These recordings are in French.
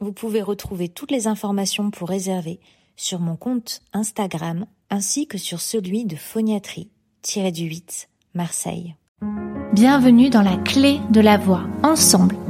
Vous pouvez retrouver toutes les informations pour réserver sur mon compte Instagram ainsi que sur celui de phoniatrie-du-8 Marseille. Bienvenue dans la clé de la voix. Ensemble,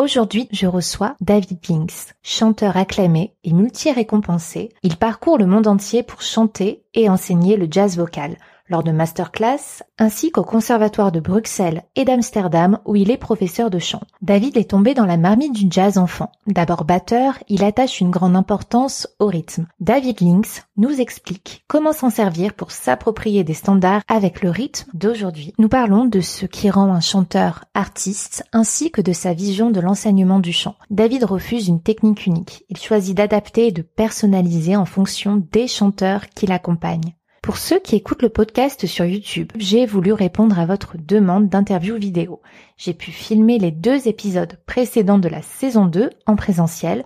Aujourd'hui, je reçois David Pinks, chanteur acclamé et multi-récompensé. Il parcourt le monde entier pour chanter et enseigner le jazz vocal lors de masterclass, ainsi qu'au conservatoire de Bruxelles et d'Amsterdam où il est professeur de chant. David est tombé dans la marmite du jazz enfant. D'abord batteur, il attache une grande importance au rythme. David Links nous explique comment s'en servir pour s'approprier des standards avec le rythme d'aujourd'hui. Nous parlons de ce qui rend un chanteur artiste ainsi que de sa vision de l'enseignement du chant. David refuse une technique unique. Il choisit d'adapter et de personnaliser en fonction des chanteurs qui l'accompagnent. Pour ceux qui écoutent le podcast sur YouTube, j'ai voulu répondre à votre demande d'interview vidéo. J'ai pu filmer les deux épisodes précédents de la saison 2 en présentiel.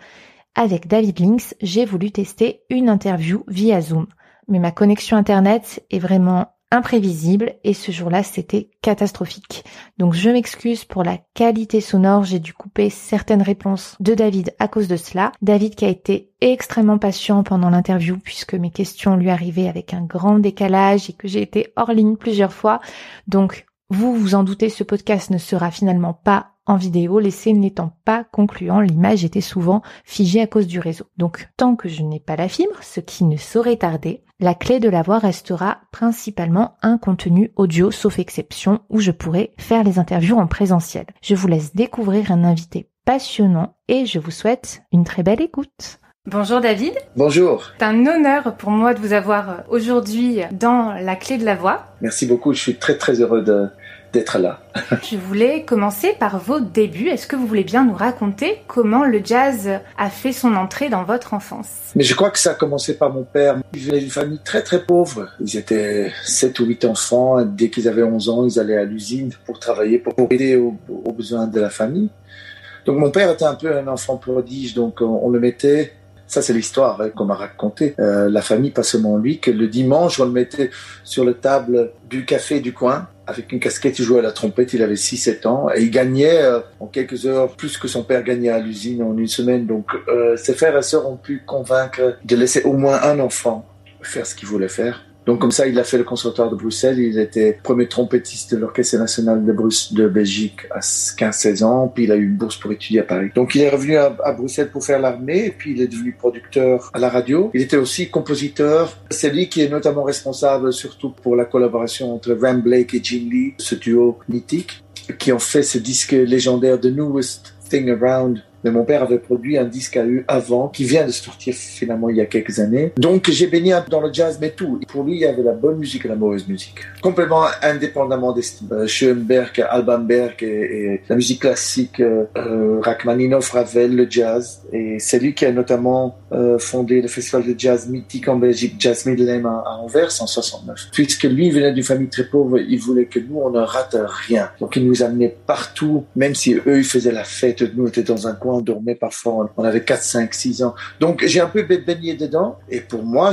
Avec David Links, j'ai voulu tester une interview via Zoom. Mais ma connexion internet est vraiment imprévisible et ce jour-là c'était catastrophique. Donc je m'excuse pour la qualité sonore, j'ai dû couper certaines réponses de David à cause de cela. David qui a été extrêmement patient pendant l'interview puisque mes questions lui arrivaient avec un grand décalage et que j'ai été hors ligne plusieurs fois. Donc vous vous en doutez, ce podcast ne sera finalement pas en vidéo, l'essai n'étant pas concluant, l'image était souvent figée à cause du réseau. Donc tant que je n'ai pas la fibre, ce qui ne saurait tarder, la clé de la voix restera principalement un contenu audio, sauf exception, où je pourrai faire les interviews en présentiel. Je vous laisse découvrir un invité passionnant et je vous souhaite une très belle écoute. Bonjour David. Bonjour. C'est un honneur pour moi de vous avoir aujourd'hui dans la clé de la voix. Merci beaucoup, je suis très très heureux de, d'être là. Je voulais commencer par vos débuts. Est-ce que vous voulez bien nous raconter comment le jazz a fait son entrée dans votre enfance? Mais je crois que ça a commencé par mon père. Il venait d'une famille très très pauvre. Ils étaient 7 ou 8 enfants. Dès qu'ils avaient 11 ans, ils allaient à l'usine pour travailler, pour aider aux, besoins de la famille. Donc mon père était un peu un enfant prodige, donc on, le mettait ça, c'est l'histoire hein, qu'on m'a raconté. Euh, la famille, pas seulement lui, que le dimanche, on le mettait sur la table du café du coin avec une casquette, il jouait à la trompette, il avait 6-7 ans et il gagnait euh, en quelques heures plus que son père gagnait à l'usine en une semaine. Donc euh, ses frères et sœurs ont pu convaincre de laisser au moins un enfant faire ce qu'il voulait faire. Donc comme ça, il a fait le conservatoire de Bruxelles. Il était premier trompettiste de l'Orchestre national de, Bruce, de Belgique à 15-16 ans. Puis il a eu une bourse pour étudier à Paris. Donc il est revenu à, Bruxelles pour faire l'armée. Puis il est devenu producteur à la radio. Il était aussi compositeur. C'est lui qui est notamment responsable surtout pour la collaboration entre Ram Blake et Gene Lee, ce duo mythique, qui ont fait ce disque légendaire The Newest Thing Around mais mon père avait produit un disque à eux avant, qui vient de sortir finalement il y a quelques années. Donc j'ai baigné dans le jazz, mais tout. Pour lui, il y avait la bonne musique et la mauvaise musique. Complètement indépendamment des euh, Schoenberg, Alban Berg et, la musique classique, euh, euh, Rachmaninoff, Ravel, le jazz. Et c'est lui qui a notamment euh, fondé le festival de jazz mythique en Belgique, Jazz Midlame à, à Anvers en 69. Puisque lui venait d'une famille très pauvre, il voulait que nous, on ne rate rien. Donc il nous amenait partout, même si eux, ils faisaient la fête, nous, on était dans un coin on dormait parfois, on avait 4, 5, 6 ans. Donc j'ai un peu baigné dedans. Et pour moi,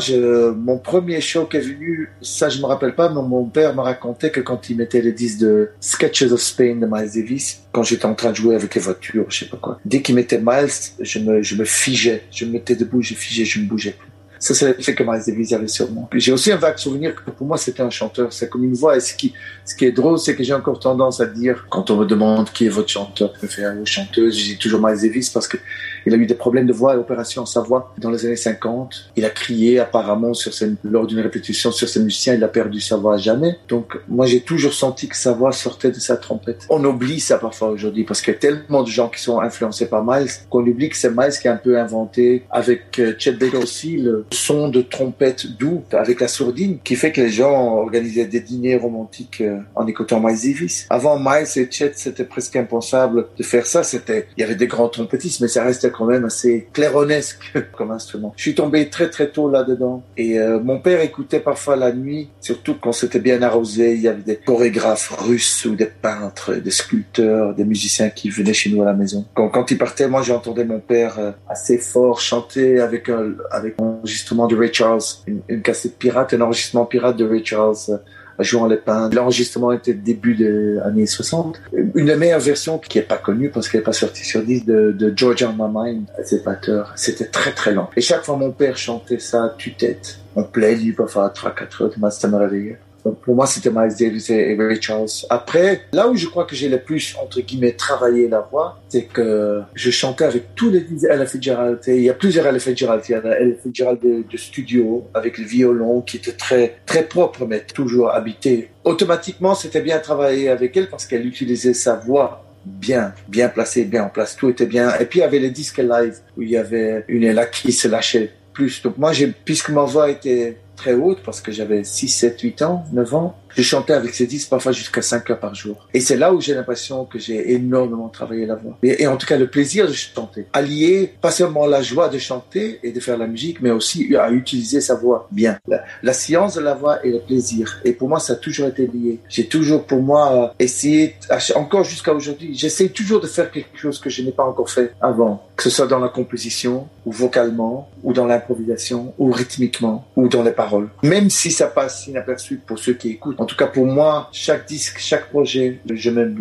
mon premier show qui est venu, ça je me rappelle pas, mais mon père me racontait que quand il mettait les disques de Sketches of Spain de Miles Davis, quand j'étais en train de jouer avec les voitures, je sais pas quoi, dès qu'il mettait Miles, je me, je me figeais, je me mettais debout, je figeais, je me bougeais plus. Ça, c'est que Miles Davis avait moi. J'ai aussi un vague souvenir que pour moi, c'était un chanteur. C'est comme une voix. Et ce qui, ce qui est drôle, c'est que j'ai encore tendance à dire, quand on me demande qui est votre chanteur préféré ou chanteuse, je dis toujours Miles Davis parce que il a eu des problèmes de voix et opération en sa voix dans les années 50. Il a crié apparemment sur lors d'une répétition sur ses musiciens. Il a perdu sa voix à jamais. Donc, moi, j'ai toujours senti que sa voix sortait de sa trompette. On oublie ça parfois aujourd'hui parce qu'il y a tellement de gens qui sont influencés par Miles qu'on oublie que c'est Miles qui a un peu inventé avec euh, Chet Baker aussi le son de trompette doux avec la sourdine qui fait que les gens organisaient des dîners romantiques euh, en écoutant Miles Davis. Avant Miles et Chet, c'était presque impensable de faire ça. C'était, il y avait des grands trompettistes, mais ça restait quand même assez claironesque comme instrument. Je suis tombé très très tôt là-dedans et euh, mon père écoutait parfois la nuit, surtout quand c'était bien arrosé. Il y avait des chorégraphes russes ou des peintres, des sculpteurs, des musiciens qui venaient chez nous à la maison. Quand, quand il partait, moi j'entendais mon père euh, assez fort chanter avec un avec enregistrement de Ray Charles, une, cassette pirate, un enregistrement pirate de Ray Charles euh, jouant les peintres. L'enregistrement était début des années 60. Une des meilleures versions qui est pas connue parce qu'elle est pas sortie sur disque de, de George on My Mind, c'est batteur. C'était très très lent. Et chaque fois mon père chantait ça tue-tête. On plaît, parfois à 3-4 heures, ça me réveillait pour moi, c'était Miles Davis et Ray Charles. Après, là où je crois que j'ai le plus, entre guillemets, travaillé la voix, c'est que je chantais avec tous les Ella Fitzgerald. il y a plusieurs Ella Fitzgerald. Il y a Ella Fitzgerald de, studio, avec le violon, qui était très, très propre, mais toujours habité. Automatiquement, c'était bien travailler avec elle parce qu'elle utilisait sa voix bien, bien placée, bien en place. Tout était bien. Et puis, il y avait les disques live où il y avait une Ella qui se lâchait plus. Donc, moi, puisque ma voix était très haute parce que j'avais 6, 7, 8 ans, 9 ans. Je chantais avec ces disques parfois jusqu'à 5 heures par jour. Et c'est là où j'ai l'impression que j'ai énormément travaillé la voix. Et, en tout cas, le plaisir de chanter. Allier pas seulement la joie de chanter et de faire la musique, mais aussi à utiliser sa voix bien. La, science de la voix et le plaisir. Et pour moi, ça a toujours été lié. J'ai toujours, pour moi, essayé, encore jusqu'à aujourd'hui, j'essaie toujours de faire quelque chose que je n'ai pas encore fait avant. Que ce soit dans la composition, ou vocalement, ou dans l'improvisation, ou rythmiquement, ou dans les paroles. Même si ça passe inaperçu pour ceux qui écoutent. En tout cas, pour moi, chaque disque, chaque projet, je me,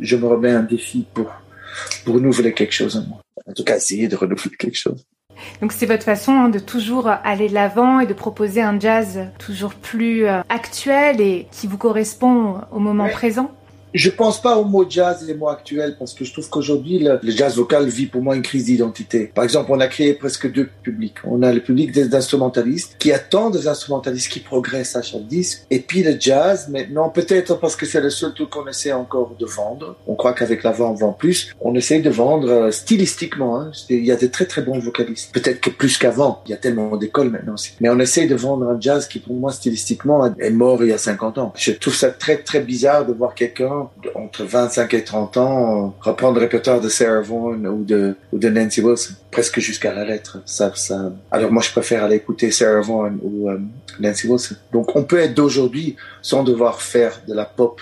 je me remets un défi pour, pour renouveler quelque chose en moi. En tout cas, essayer de renouveler quelque chose. Donc c'est votre façon hein, de toujours aller de l'avant et de proposer un jazz toujours plus euh, actuel et qui vous correspond au moment présent je pense pas au mot jazz et les mots actuels parce que je trouve qu'aujourd'hui le, jazz vocal vit pour moi une crise d'identité. Par exemple, on a créé presque deux publics. On a le public des instrumentalistes qui attendent des instrumentalistes qui progressent à chaque disque et puis le jazz maintenant peut-être parce que c'est le seul truc qu'on essaie encore de vendre. On croit qu'avec la voix on vend plus. On essaie de vendre euh, stylistiquement. Hein. Il y a des très très bons vocalistes. Peut-être que plus qu'avant. Il y a tellement d'écoles maintenant aussi. Mais on essaie de vendre un jazz qui pour moi stylistiquement est mort il y a 50 ans. Je trouve ça très très bizarre de voir quelqu'un entre 25 et 30 ans, reprendre le répertoire de Sarah Vaughan ou de, ou de Nancy Wilson, presque jusqu'à la lettre. Ça, ça... Alors moi, je préfère aller écouter Sarah Vaughan ou euh, Nancy Wilson. Donc on peut être d'aujourd'hui sans devoir faire de la pop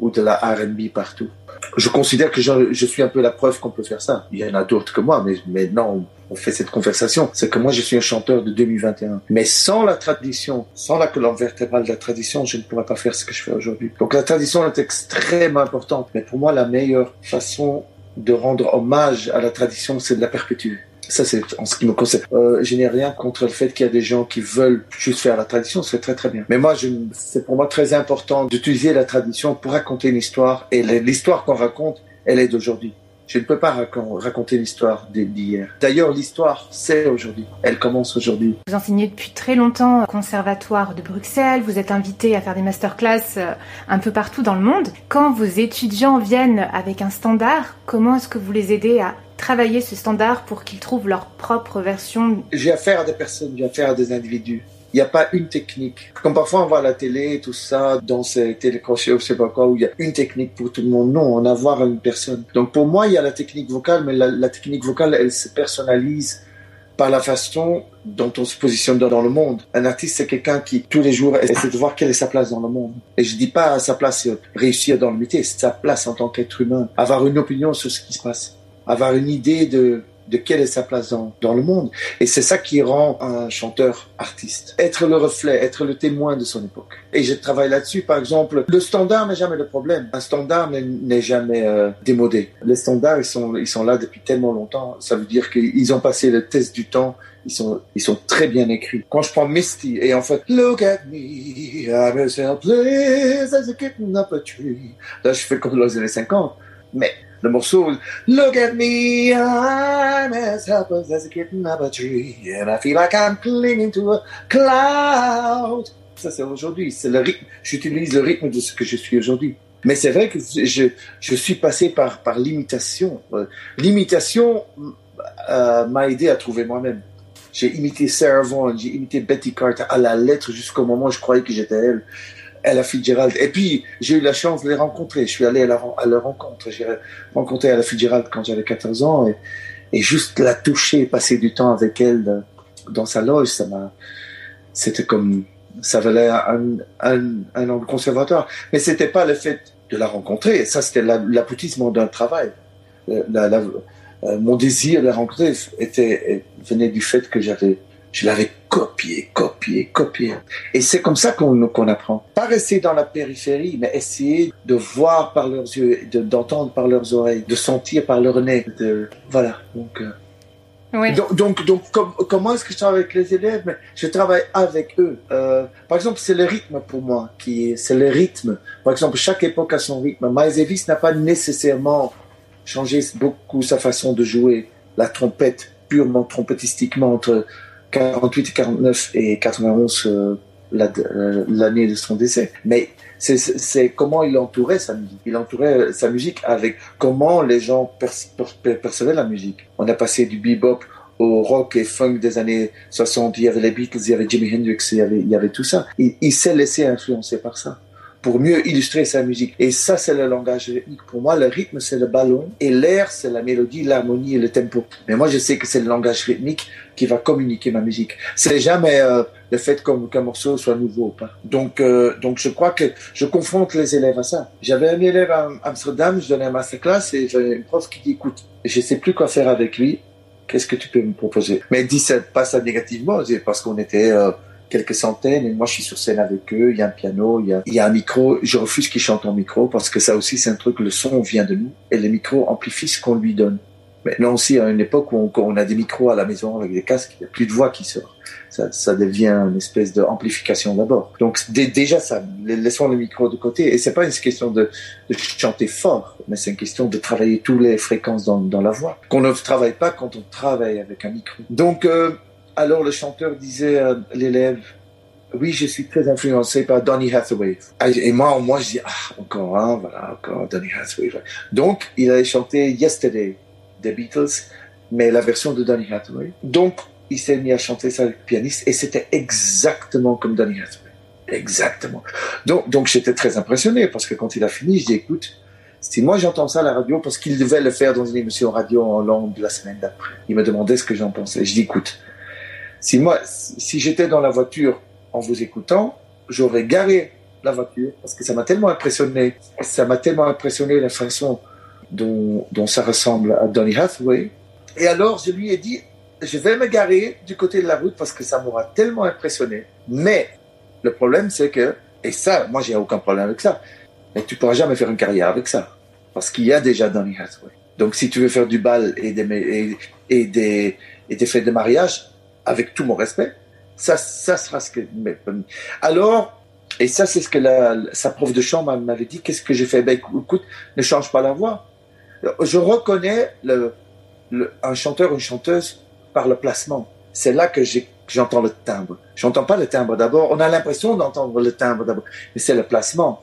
ou de la R&B partout. Je considère que je, suis un peu la preuve qu'on peut faire ça. Il y en a d'autres que moi, mais, mais non, on fait cette conversation. C'est que moi, je suis un chanteur de 2021. Mais sans la tradition, sans la colonne vertébrale de la tradition, je ne pourrais pas faire ce que je fais aujourd'hui. Donc la tradition est extrêmement importante. Mais pour moi, la meilleure façon de rendre hommage à la tradition, c'est de la perpétuer. Ça, c'est en ce qui me concerne. Euh, je n'ai rien contre le fait qu'il y a des gens qui veulent juste faire la tradition, c'est très très bien. Mais moi, c'est pour moi très important d'utiliser la tradition pour raconter une histoire. Et l'histoire qu'on raconte, elle est d'aujourd'hui. Je ne peux pas raconter l'histoire d'hier. D'ailleurs, l'histoire, c'est aujourd'hui. Elle commence aujourd'hui. Vous enseignez depuis très longtemps au Conservatoire de Bruxelles. Vous êtes invité à faire des masterclass euh, un peu partout dans le monde. Quand vos étudiants viennent avec un standard, comment est-ce que vous les aidez à travailler ce standard pour qu'ils trouvent leur propre version J'ai affaire à des personnes, j'ai affaire à des individus. Il n'y a pas une technique. Comme parfois on voit à la télé, tout ça, dans ces télécrochets ou je sais pas quoi, où il y a une technique pour tout le monde. Non, on a voir une personne. Donc pour moi, il y a la technique vocale, mais la, technique vocale, elle se personnalise par la façon dont on se positionne dans le monde. Un artiste, c'est quelqu'un qui, tous les jours, essaie de voir quelle est sa place dans le monde. Et je dis pas sa place réussir dans le métier, c'est sa place en tant qu'être humain. Avoir une opinion sur ce qui se passe avoir une idée de de quelle est sa place dans, dans le monde. Et c'est ça qui rend un chanteur artiste. Être le reflet, être le témoin de son époque. Et je travaille là-dessus. Par exemple, le standard n'est jamais le problème. Un standard n'est jamais euh, démodé. Les standards, ils sont, ils sont là depuis tellement longtemps. Ça veut dire qu'ils ont passé le test du temps. Ils sont, ils sont très bien écrits. Quand je prends Misty et en fait, Look at me, I'm as helpless as a kitten up tree. Là, je fais comme dans les années 50. Mais le morceau Look at me, I'm as helpless as a kitten up a tree, and I feel like I'm clinging to a cloud. Ça, c'est aujourd'hui. C'est le rythme. J'utilise le rythme de ce que je suis aujourd'hui. Mais c'est vrai que je, je suis passé par, par l'imitation. Euh, l'imitation euh, m'a aidé à trouver moi-même. J'ai imité Sarah Vaughan, j'ai imité Betty Carter à la lettre jusqu'au moment où je croyais que j'étais elle. Ella Fitzgerald. Et puis, j'ai eu la chance de les rencontrer. Je suis allé à, leur rencontre. J'ai rencontré Ella Fitzgerald quand j'avais 14 ans et, juste la toucher, passer du temps avec elle dans sa loge, ça m'a, c'était comme, ça valait un, un, conservatoire. Mais c'était pas le fait de la rencontrer. Ça, c'était l'aboutissement d'un travail. Euh, euh, mon désir de la rencontrer était, venait du fait que j'avais je l'avais copié, copié, copié. Et c'est comme ça qu'on qu'on apprend. Pas rester dans la périphérie, mais essayer de voir par leurs yeux, d'entendre par leurs oreilles, de sentir par leur nez. De, voilà. Donc, euh, oui. donc, donc, donc comment est-ce que je travaille avec les élèves? Mais Je travaille avec eux. Euh, par exemple, c'est le rythme pour moi qui c'est le rythme. Par exemple, chaque époque a son rythme. Miles Davis n'a pas nécessairement changé beaucoup sa façon de jouer la trompette purement trompettestiquement entre 48 49 et 91 euh, euh, l'année de son décès. Mais c'est comment il entourait sa musique. Il entourait sa musique avec comment les gens percevaient la musique. On a passé du bebop au rock et funk des années 60. Il y avait les Beatles, il y avait Jimi Hendrix, il y avait, tout ça. Il s'est laissé influencer par ça pour mieux illustrer sa musique. Et ça, c'est le langage rythmique. Pour moi, le rythme, c'est le ballon et l'air, c'est la mélodie, l'harmonie et le tempo. Mais moi, je sais que c'est le langage rythmique qui va communiquer ma musique. C'est jamais euh, le fait qu'un morceau soit nouveau ou pas. Donc, euh, donc, je crois que je confronte les élèves à ça. J'avais un élève à Amsterdam, je donnais un masterclass et j'avais une prof qui dit, écoute, je sais plus quoi faire avec lui. Qu'est-ce que tu peux me proposer? Mais dit ça, pas ça négativement, parce qu'on était euh, quelques centaines et moi je suis sur scène avec eux, il y a un piano, il y a, il y a un micro, je refuse qu'ils chantent en micro parce que ça aussi c'est un truc, le son vient de nous et le micro amplifie ce qu'on lui donne. Maintenant aussi, à une époque où on, on, a des micros à la maison avec des casques, il n'y a plus de voix qui sort. Ça, ça devient une espèce d'amplification d'abord. Donc déjà, ça, laissons le micro de côté. Et c'est pas une question de, de chanter fort, mais c'est une question de travailler toutes les fréquences dans, dans la voix, qu'on ne travaille pas quand on travaille avec un micro. Donc euh, alors le chanteur disait à l'élève, oui, je suis très influencé par Donny Hathaway. Ah, et moi, moi, je dis, ah, encore un, voilà, encore Donny Hathaway. Donc, il allait chanter Yesterday des Beatles, mais la version de Donny Hathaway. Donc, il s'est mis à chanter ça avec le pianiste, et c'était exactement comme Donny Hathaway. Exactement. Donc, donc j'étais très impressionné, parce que quand il a fini, je dis, écoute, si moi j'entends ça à la radio, parce qu'il devait le faire dans une émission radio en langue la semaine d'après. Il me demandait ce que j'en pensais. Je dis, écoute, si moi, si j'étais dans la voiture en vous écoutant, j'aurais garé la voiture parce que ça m'a tellement impressionné. Ça m'a tellement impressionné la façon dont, ça ressemble à Donny Hathaway. Et alors, je lui ai dit, je vais me garer du côté de la route parce que ça m'aura tellement impressionné. Mais le problème, c'est que, et ça, moi, j'ai aucun problème avec ça. Mais tu pourras jamais faire une carrière avec ça. Parce qu'il y a déjà Donny Hathaway. Donc, si tu veux faire du bal et des, et des fêtes de mariage, avec tout mon respect, ça, ça sera ce que. Alors, et ça, c'est ce que sa prof de chant m'avait dit. Qu'est-ce que j'ai fait? Ben, écoute, ne change pas la voix. Je reconnais un chanteur, une chanteuse par le placement. C'est là que j'entends le timbre. J'entends pas le timbre d'abord. On a l'impression d'entendre le timbre d'abord, mais c'est le placement.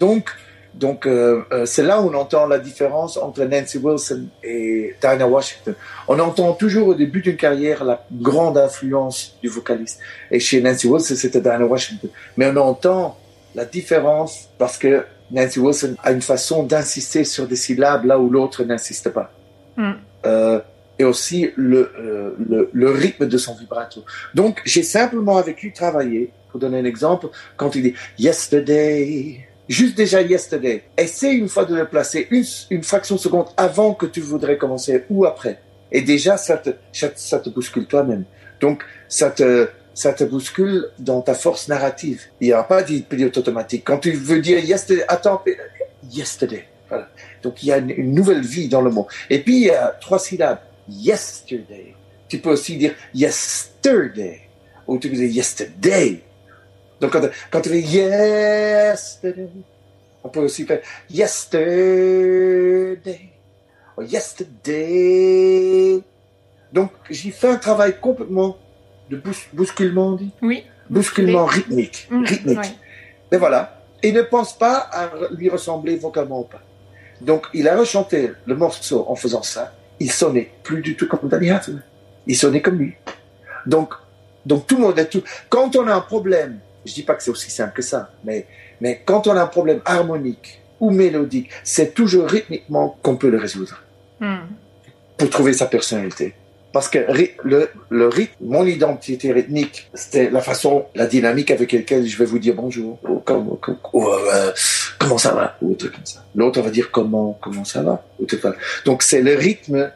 Donc, donc, euh, euh, c'est là où on entend la différence entre Nancy Wilson et Diana Washington. On entend toujours au début d'une carrière la grande influence du vocaliste. Et chez Nancy Wilson, c'était Diana Washington. Mais on entend la différence parce que Nancy Wilson a une façon d'insister sur des syllabes là où l'autre n'insiste pas. Mm. Euh, et aussi le, euh, le, le, rythme de son vibrato. Donc, j'ai simplement avec lui travaillé, pour donner un exemple, quand il dit « Yesterday », Juste déjà yesterday. Essaie une fois de le placer une, une fraction de seconde avant que tu voudrais commencer ou après. Et déjà, ça te, ça, te bouscule toi-même. Donc, ça te, ça te bouscule dans ta force narrative. Il n'y a pas de pilote automatique. Quand tu veux dire yesterday, attends, yesterday. Voilà. Donc, il y a une, nouvelle vie dans le mot. Et puis, il y a trois syllabes. Yesterday. Tu peux aussi dire yesterday. Ou tu peux dire yesterday. Donc, quand, quand tu dis yesterday, on peut aussi faire yesterday. Or yesterday. Donc, j'ai fait un travail complètement de bousculement, on dit Oui. Bousculement rythmique. Mmh, rythmique. Mais voilà. Il ne pense pas à lui ressembler vocalement ou pas. Donc, il a rechanté le morceau en faisant ça. Il sonnait plus du tout comme Danny. Il sonnait comme lui. Donc, donc tout le monde est tout. Quand on a un problème je dis pas que c'est aussi simple que ça, mais, mais quand on a un problème harmonique ou mélodique, c'est toujours rythmiquement qu'on peut le résoudre. Hmm. Pour trouver sa personnalité. Parce que le, le rythme, mon identité rythmique, c'était la façon, la dynamique avec laquelle je vais vous dire bonjour, ou, euh, comment ça va, ou truc comme ça. L'autre va dire comment, comment ça va, ou Donc c'est le rythme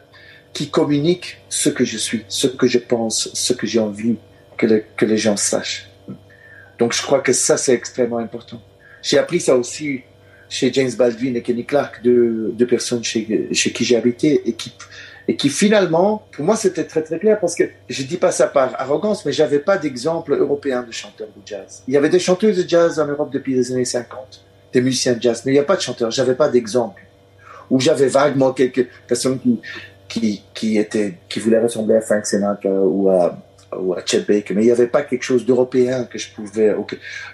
qui communique ce que je suis, ce que je pense, ce que j'ai envie que, que les gens sachent. Donc je crois que ça, c'est extrêmement important. J'ai appris ça aussi chez James Baldwin et Kenny Clark, deux, personnes chez, chez qui j'ai habité et qui, et qui finalement, pour moi, c'était très très clair parce que je dis pas ça par arrogance, mais j'avais pas d'exemple européen de chanteurs de jazz. Il y avait des chanteurs de jazz en Europe depuis les années 50, des musiciens de jazz, mais il n'y a pas de chanteurs. J'avais pas d'exemple. Ou j'avais vaguement quelques personnes qui, qui, qui étaient, qui voulaient ressembler à Frank Sinatra ou à, ou à Baker, mais il n'y avait pas quelque chose d'européen que je pouvais.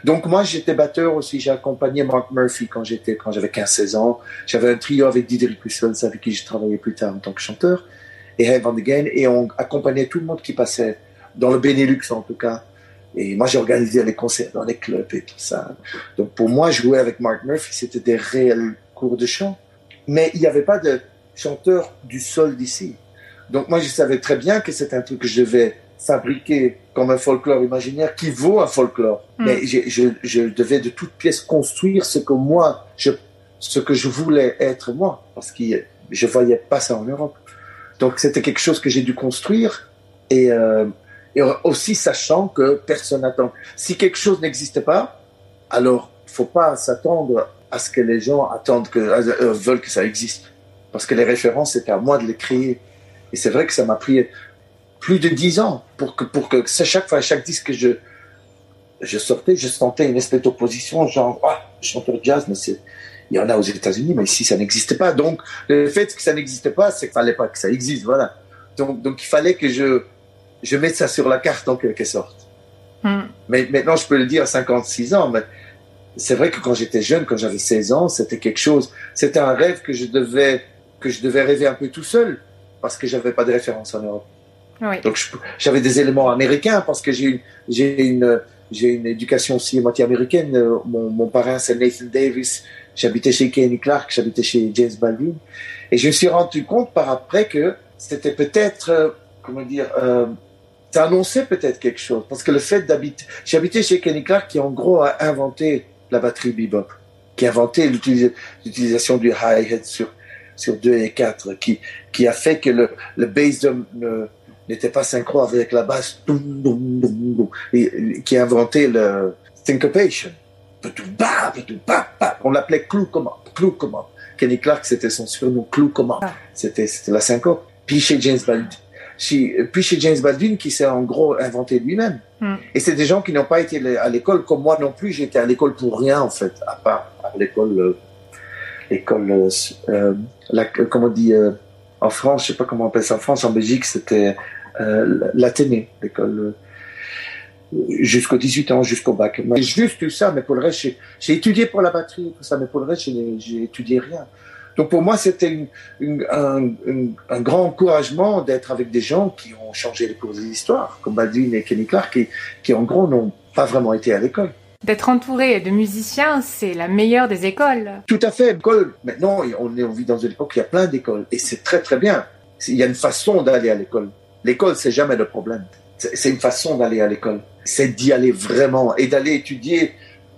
Donc moi j'étais batteur aussi, j'ai accompagné Mark Murphy quand j'étais quand j'avais 15-16 ans. J'avais un trio avec Didier Russell, avec qui j'ai travaillé plus tard en tant que chanteur, et Hey Van de Gain, et on accompagnait tout le monde qui passait dans le Benelux en tout cas. Et moi j'ai organisé les concerts dans les clubs et tout ça. Donc pour moi jouer avec Mark Murphy c'était des réels cours de chant, mais il n'y avait pas de chanteur du sol d'ici. Donc moi je savais très bien que c'était un truc que je devais fabriqué comme un folklore imaginaire qui vaut un folklore. Hmm. Mais je, je, devais de toute pièce construire ce que moi, je, ce que je voulais être moi, parce que je voyais pas ça en Europe. Donc c'était quelque chose que j'ai dû construire et, euh, et aussi sachant que personne n'attend. Si quelque chose n'existe pas, alors faut pas s'attendre à ce que les gens attendent que euh, veulent que ça existe, parce que les références c'est à moi de les créer. Et c'est vrai que ça m'a pris plus de dix ans pour que, pour que chaque fois, chaque disque que je, je sortais, je sentais une espèce d'opposition, genre, ah, chanteur de jazz, mais c'est, il y en a aux États-Unis, mais ici, ça n'existait pas. Donc, le fait que ça n'existait pas, c'est qu'il fallait pas que ça existe, voilà. Donc, donc, il fallait que je, je mette ça sur la carte en quelque sorte. Hmm. Mais maintenant, je peux le dire à 56 ans, mais c'est vrai que quand j'étais jeune, quand j'avais 16 ans, c'était quelque chose, c'était un rêve que je devais, que je devais rêver un peu tout seul, parce que j'avais pas de référence en Europe. Donc j'avais des éléments américains parce que j'ai j'ai une une éducation aussi moitié américaine. Mon, mon parrain c'est Nathan Davis. J'habitais chez Kenny Clark, j'habitais chez James Baldwin, et je me suis rendu compte par après que c'était peut-être euh, comment dire euh, ça annonçait peut-être quelque chose parce que le fait d'habiter j'habitais chez Kenny Clark qui en gros a inventé la batterie bebop, qui a inventé l'utilisation du hi-hat sur sur 2 et 4, qui qui a fait que le le bass drum n'était pas synchro avec la basse qui a inventé le syncopation. On l'appelait clou comment, clou comment. Kenny Clark, c'était son surnom, clou comment. Ah. C'était, la syncope. Puis chez James Baldwin, puis chez James Baldwin, qui s'est en gros inventé lui-même. Hmm. Et c'est des gens qui n'ont pas été à l'école, comme moi non plus. J'étais à l'école pour rien, en fait, à part à l'école, euh, l'école, euh, euh, la, comment on dit, en France, je sais pas comment on appelle ça en France, en Belgique, c'était euh, l'Athénée, l'école euh, jusqu'aux 18 ans, jusqu'au bac. Mais juste tout ça, mais pour le reste, j'ai étudié pour la batterie, tout ça, mais pour le reste, j'ai étudié rien. Donc pour moi, c'était un, un, grand encouragement d'être avec des gens qui ont changé les cours de l'histoire, comme Baldwin et Kenny Clark, qui, qui en gros n'ont pas vraiment été à l'école. D'être entouré de musiciens, c'est la meilleure des écoles. Tout à fait. École, maintenant, on, est, on vit dans une époque où il y a plein d'écoles. Et c'est très très bien. Il y a une façon d'aller à l'école. L'école, c'est jamais le problème. C'est une façon d'aller à l'école. C'est d'y aller vraiment et d'aller étudier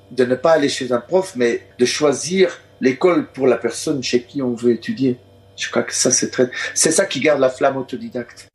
de ne pas aller chez un prof, mais de choisir l'école pour la personne chez qui on veut étudier. Je crois que ça, c'est très, c'est ça qui garde la flamme autodidacte.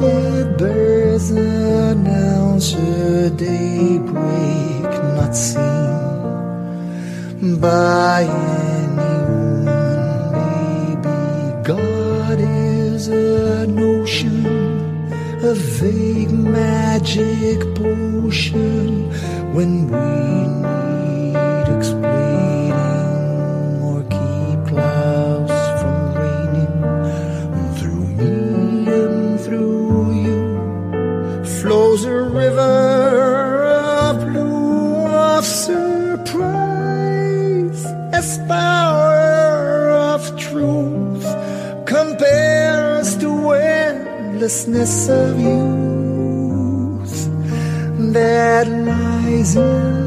If birds announce a daybreak, not seen by anyone, maybe God is a notion, a vague magic potion when we recklessness of youth that lies in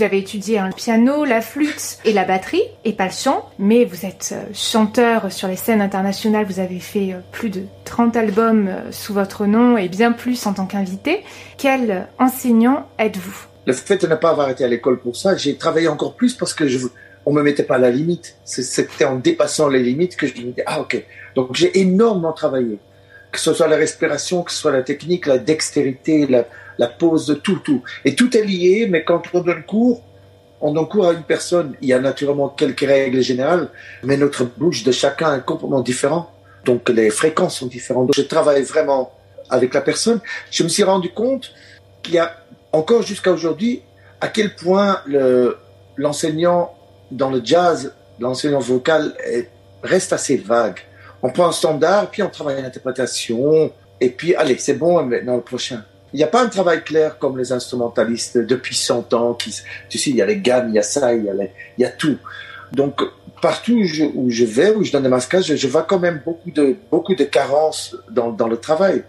Vous avez étudié le piano, la flûte et la batterie, et pas le chant, mais vous êtes euh, chanteur sur les scènes internationales, vous avez fait euh, plus de 30 albums euh, sous votre nom et bien plus en tant qu'invité. Quel enseignant êtes-vous? Le fait de ne pas avoir été à l'école pour ça, j'ai travaillé encore plus parce que je, on me mettait pas à la limite. C'était en dépassant les limites que je me disais, ah ok. Donc j'ai énormément travaillé. Que ce soit la respiration, que ce soit la technique, la dextérité, la, la pose tout, tout. Et tout est lié, mais quand on donne cours, on donne cours à une personne. Il y a naturellement quelques règles générales, mais notre bouche de chacun est complètement différent. Donc les fréquences sont différentes. Donc, je travaille vraiment avec la personne. Je me suis rendu compte qu'il y a encore jusqu'à aujourd'hui à quel point le, l'enseignant dans le jazz, l'enseignant vocal est, reste assez vague. On prend un standard, puis on travaille l'interprétation, et puis allez, c'est bon, maintenant le prochain. Il n'y a pas un travail clair comme les instrumentalistes depuis 100 ans. Tu sais, il y a les gammes, il y a ça, il y a, les, il y a tout. Donc, partout où je, vais, où je donne des masquages, je, vois quand même beaucoup de, beaucoup de carences dans, dans le travail.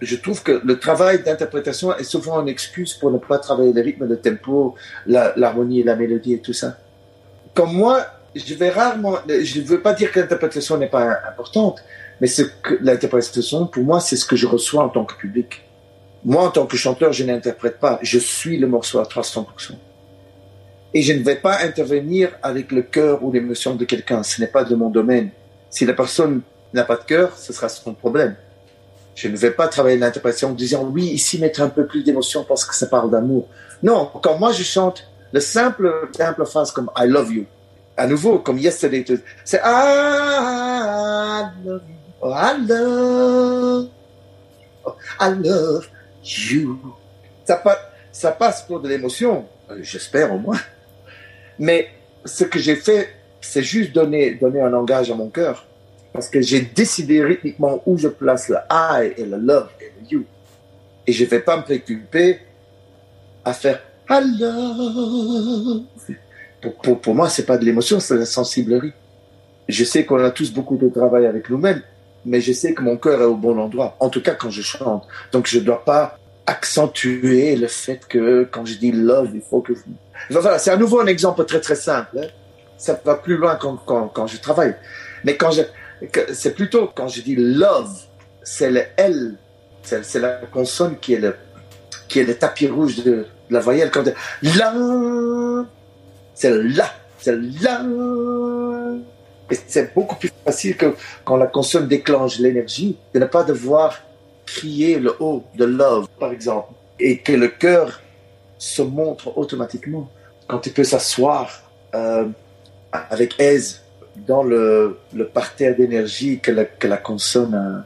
Je trouve que le travail d'interprétation est souvent une excuse pour ne pas travailler le rythme, le tempo, l'harmonie, la, la mélodie et tout ça. Comme moi, je vais rarement, je ne veux pas dire que l'interprétation n'est pas importante, mais l'interprétation, pour moi, c'est ce que je reçois en tant que public. Moi, en tant que chanteur, je n'interprète pas. Je suis le morceau à 300%. Et je ne vais pas intervenir avec le cœur ou l'émotion de quelqu'un. Ce n'est pas de mon domaine. Si la personne n'a pas de cœur, ce sera son problème. Je ne vais pas travailler l'interprétation en disant oui, ici mettre un peu plus d'émotion parce que ça parle d'amour. Non, quand moi je chante le simple, simple phrase comme I love you, à nouveau, comme yesterday, c'est I love you, oh, I love, oh, I love you. Ça, ça passe pour de l'émotion, euh, j'espère au moins. Mais ce que j'ai fait, c'est juste donner, donner un langage à mon cœur. Parce que j'ai décidé rythmiquement où je place le I et le love et le you. Et je ne vais pas me préoccuper à faire I love. Pour, pour, pour moi, c'est pas de l'émotion, c'est de la sensiblerie. Je sais qu'on a tous beaucoup de travail avec nous-mêmes, mais je sais que mon cœur est au bon endroit. En tout cas, quand je chante. Donc, je ne dois pas accentuer le fait que quand je dis love, il faut que... Voilà, c'est à nouveau un exemple très très simple. Hein. Ça va plus loin quand, quand, quand je travaille. Mais quand je... C'est plutôt quand je dis love, c'est le L, c'est la consonne qui est le, qui est le tapis rouge de, la voyelle. Quand la, c'est la, c'est la. Et c'est beaucoup plus facile que quand la consonne déclenche l'énergie, de ne pas devoir crier le haut de love, par exemple, et que le cœur se montre automatiquement. Quand il peut s'asseoir euh, avec aise dans le, le parterre d'énergie que la, que la consonne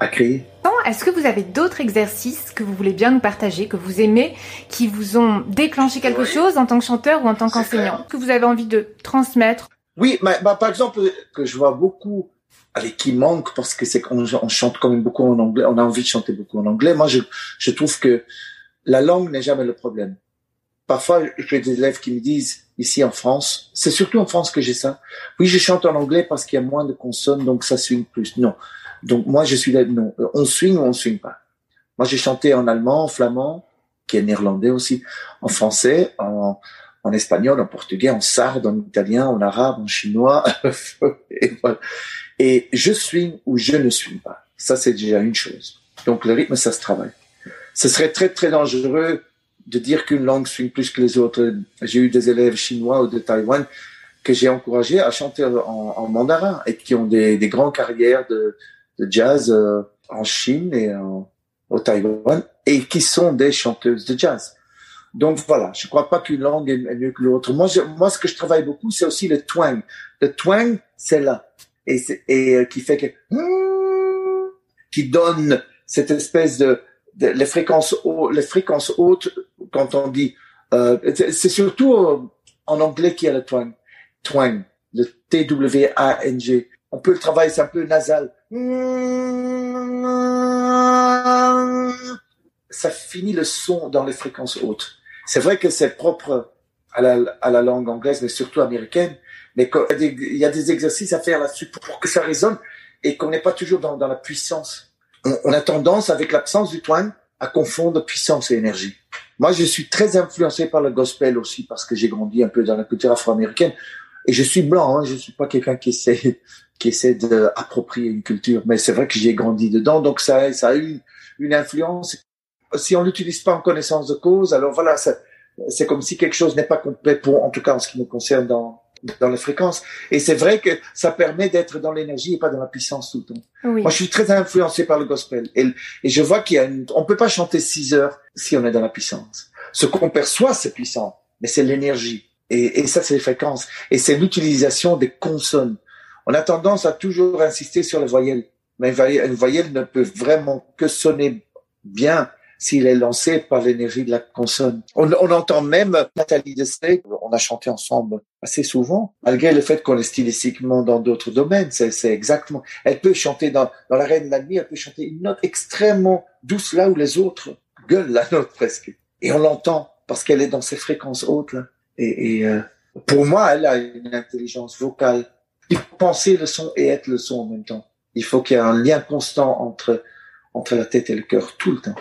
a créé. Est-ce que vous avez d'autres exercices que vous voulez bien nous partager, que vous aimez, qui vous ont déclenché quelque oui. chose en tant que chanteur ou en tant qu'enseignant, que vous avez envie de transmettre? Oui, bah, bah, par exemple, que je vois beaucoup avec qui manque parce que c'est qu'on on chante quand même beaucoup en anglais, on a envie de chanter beaucoup en anglais. Moi, je, je trouve que la langue n'est jamais le problème. Parfois, j'ai des élèves qui me disent, ici en France, c'est surtout en France que j'ai ça. Oui, je chante en anglais parce qu'il y a moins de consonnes, donc ça swing plus. Non. Donc moi, je suis là, non. On swing ou on swing pas? Moi, j'ai chanté en allemand, en flamand, qui est néerlandais aussi, en français, en, espagnol, en portugais, en sarde, en italien, en arabe, en chinois. et, je swing ou je ne swing pas. Ça, c'est déjà une chose. Donc le rythme, ça se travaille. Ce serait très, très dangereux de dire qu'une langue swing plus que les autres. J'ai eu des élèves chinois ou de Taïwan que j'ai encouragés à chanter en, mandarin et qui ont des grandes carrières de, de jazz euh, en Chine et en, au Taïwan et qui sont des chanteuses de jazz. Donc voilà, je crois pas qu'une langue est mieux que l'autre. Moi, je, moi, ce que je travaille beaucoup, c'est aussi le twang. Le twang, c'est là et, et euh, qui fait que qui donne cette espèce de, de les fréquences les fréquences hautes quand on dit euh, c'est surtout euh, en anglais qu'il y a le twang twang le T W A N G on peut le travailler c'est un peu nasal ça finit le son dans les fréquences hautes c'est vrai que c'est propre à la, langue anglaise mais surtout américaine mais il y a des exercices à faire là-dessus pour que ça résonne et qu'on n'est pas toujours dans, la puissance. On, on, a tendance, avec l'absence du twang, à confondre puissance et énergie. Moi, je suis très influencé par le gospel aussi parce que j'ai grandi un peu dans la culture afro-américaine et je suis blanc. Hein, je suis pas quelqu'un qui essaie qui essaie d'approprier une culture, mais c'est vrai que j'ai grandi dedans, donc ça, ça a eu une influence. Si on l'utilise pas en connaissance de cause, alors voilà, c'est comme si quelque chose n'est pas complet pour, en tout cas en ce qui me concerne dans dans les fréquences. Et c'est vrai que ça permet d'être dans l'énergie et pas dans la puissance tout le temps. Moi, je suis très influencé par le gospel. Et, et je vois qu'il y a une, on peut pas chanter six heures si on est dans la puissance. Ce qu'on perçoit, c'est puissant, mais c'est l'énergie. Et, et ça, c'est les fréquences. Et c'est l'utilisation des consonnes. On a tendance à toujours insister sur les voyelles. Mais une voyelle ne peut vraiment que sonner bien s'il est lancé par l'énergie de la consonne. On, on entend même Nathalie Dessay, on a chanté ensemble assez souvent, malgré le fait qu'on est stylistiquement dans d'autres domaines. C'est exactement. Elle peut chanter dans, dans la Reine de la Nuit, elle peut chanter une note extrêmement douce là où les autres gueulent la note presque. Et on l'entend parce qu'elle est dans ces fréquences hautes là. Et, euh, pour moi, elle a une intelligence vocale. Il faut penser le son et être le son en même temps. Il faut qu'il y ait un lien constant entre entre la tête et le cœur tout le temps.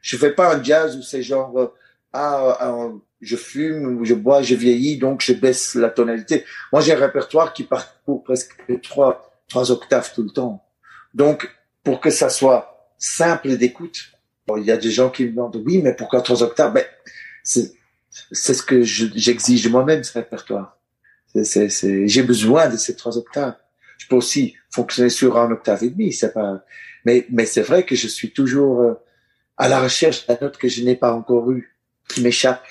Je fais pas un jazz où c'est genre euh, ah, ah, je fume, je bois, je vieillis, donc je baisse la tonalité. Moi, j'ai un répertoire qui parcourt presque trois trois octaves tout le temps. Donc, pour que ça soit simple d'écoute, il y a des gens qui me demandent oui, mais pourquoi trois octaves? Ben, c'est c'est ce que j'exige moi-même ce répertoire. J'ai besoin de ces trois octaves. Je peux aussi fonctionner sur un octave et demi, c'est pas. Mais mais c'est vrai que je suis toujours euh, à la recherche la note que je n'ai pas encore eue, qui m'échappe.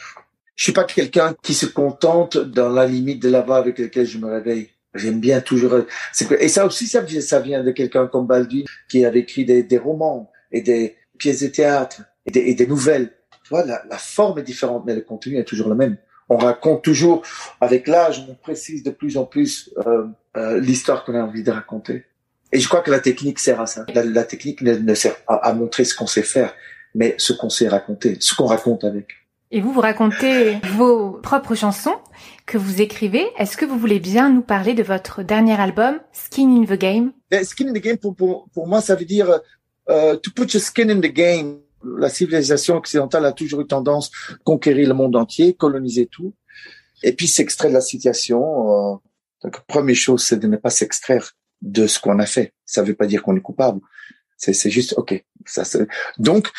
Je suis pas quelqu'un qui se contente dans la limite de la voix avec laquelle je me réveille. J'aime bien toujours. Et ça aussi, ça, vient de quelqu'un comme Baldwin qui avait écrit des, romans et des pièces de théâtre et des nouvelles. Tu vois, la, la, forme est différente, mais le contenu est toujours le même. On raconte toujours, avec l'âge, on précise de plus en plus euh, euh, l'histoire qu'on a envie de raconter. Et je crois que la technique sert à ça. La, la technique ne, ne, sert pas à montrer ce qu'on sait faire, mais ce qu'on sait raconter, ce qu'on raconte avec. Et vous, vous racontez vos propres chansons que vous écrivez. Est-ce que vous voulez bien nous parler de votre dernier album, Skin in the Game? Skin in the Game, pour, pour, pour moi, ça veut dire uh, to put your skin in the game. La civilisation occidentale a toujours eu tendance à conquérir le monde entier, coloniser tout, et puis s'extraire de la situation. Euh, donc, première chose, c'est de ne pas s'extraire de ce qu'on a fait. Ça ne veut pas dire qu'on est coupable. C'est juste, OK. Ça, Donc,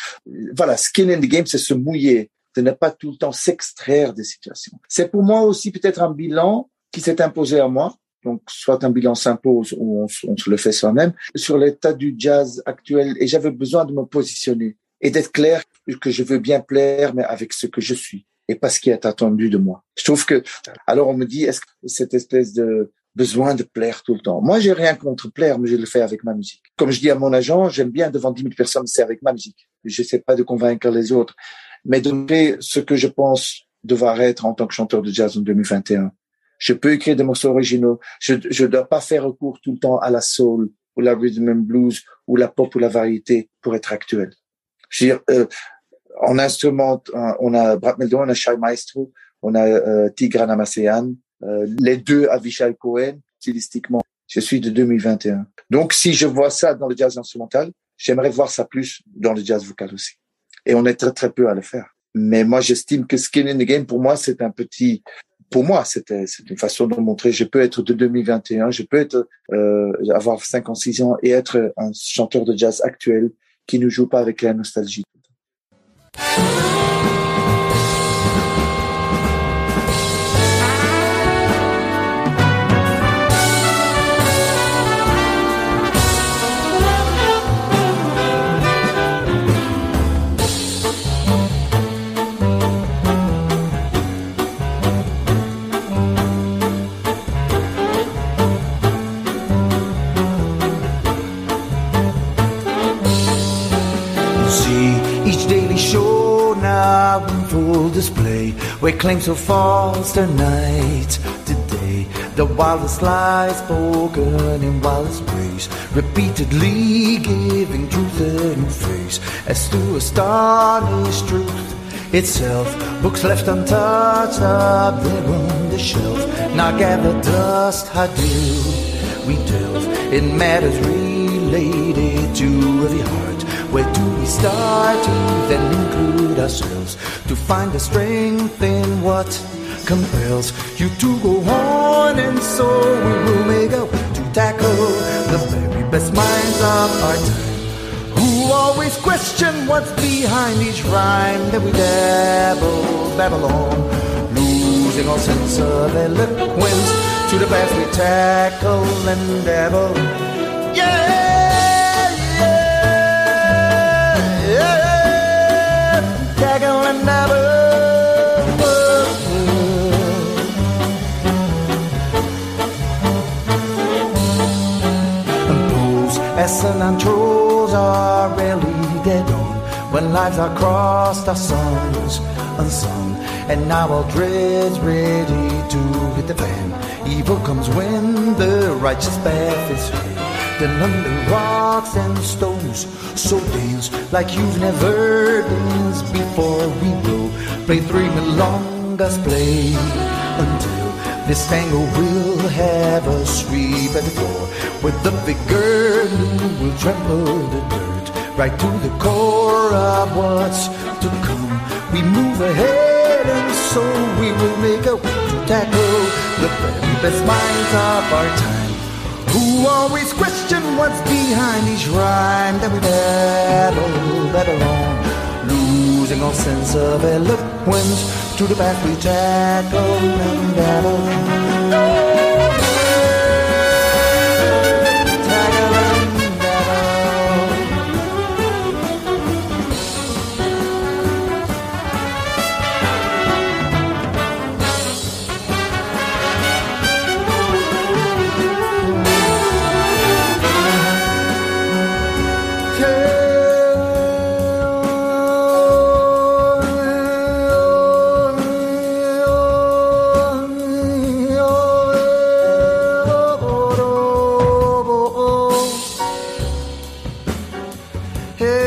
voilà, skin in the game, c'est se mouiller, de ne pas tout le temps s'extraire des situations. C'est pour moi aussi peut-être un bilan qui s'est imposé à moi. Donc, soit un bilan s'impose ou on, on, se le fait soi-même sur l'état du jazz actuel. Et j'avais besoin de me positionner et d'être clair que je veux bien plaire, mais avec ce que je suis et pas ce qui est attendu de moi. Je trouve que, alors on me dit, est-ce que cette espèce de besoin de plaire tout le temps? Moi, j'ai rien contre plaire, mais je le fais avec ma musique. Comme je dis à mon agent, j'aime bien devant 10 000 personnes, c'est avec ma musique. Je sais pas de convaincre les autres, mais de ce que je pense devoir être en tant que chanteur de jazz en 2021. Je peux écrire des morceaux originaux. Je ne dois pas faire recours tout le temps à la soul ou la rhythm and blues ou la pop ou la variété pour être actuel. Je veux dire, euh, en instrument, on a Brad Meldon, on a Shai Maestro, on a euh, Tigran Amasean, euh, les deux Avishai Cohen, stylistiquement. Je suis de 2021. Donc, si je vois ça dans le jazz instrumental, j'aimerais voir ça plus dans le jazz vocal aussi. Et on est très, très peu à le faire. Mais moi, j'estime que Skin in the Game, pour moi, c'est un petit, pour moi, c'était, c'est une façon de montrer, je peux être de 2021, je peux être, euh, avoir 56 ans et être un chanteur de jazz actuel qui ne joue pas avec la nostalgie. Display. Where claims so false tonight, today. The wildest lies spoken in wildest ways, repeatedly giving truth a new face as to astonish truth itself. Books left untouched up there on the shelf. Now gather dust, how do we delve in matters related to every heart? Where do we start to then include ourselves to find the strength in what compels you to go on? And so we will make up to tackle the very best minds of our time who always question what's behind each rhyme that we dabble, babble on, losing all sense of eloquence to the past we tackle and dabble. When lives are crossed, our songs unsung. And now all dread's ready to hit the fan. Evil comes when the righteous path is free. Then under rocks and stones, so dance like you've never danced before. We will play three along us play until this tango will have a sweep at the floor with the vigor will trample the dirt right to the core of what's to come. We move ahead and so we will make a way to tackle the very best minds of our time who always question what's behind each rhyme that we battle, battle on, losing all sense of eloquence to the path we tackle and battle. Hey.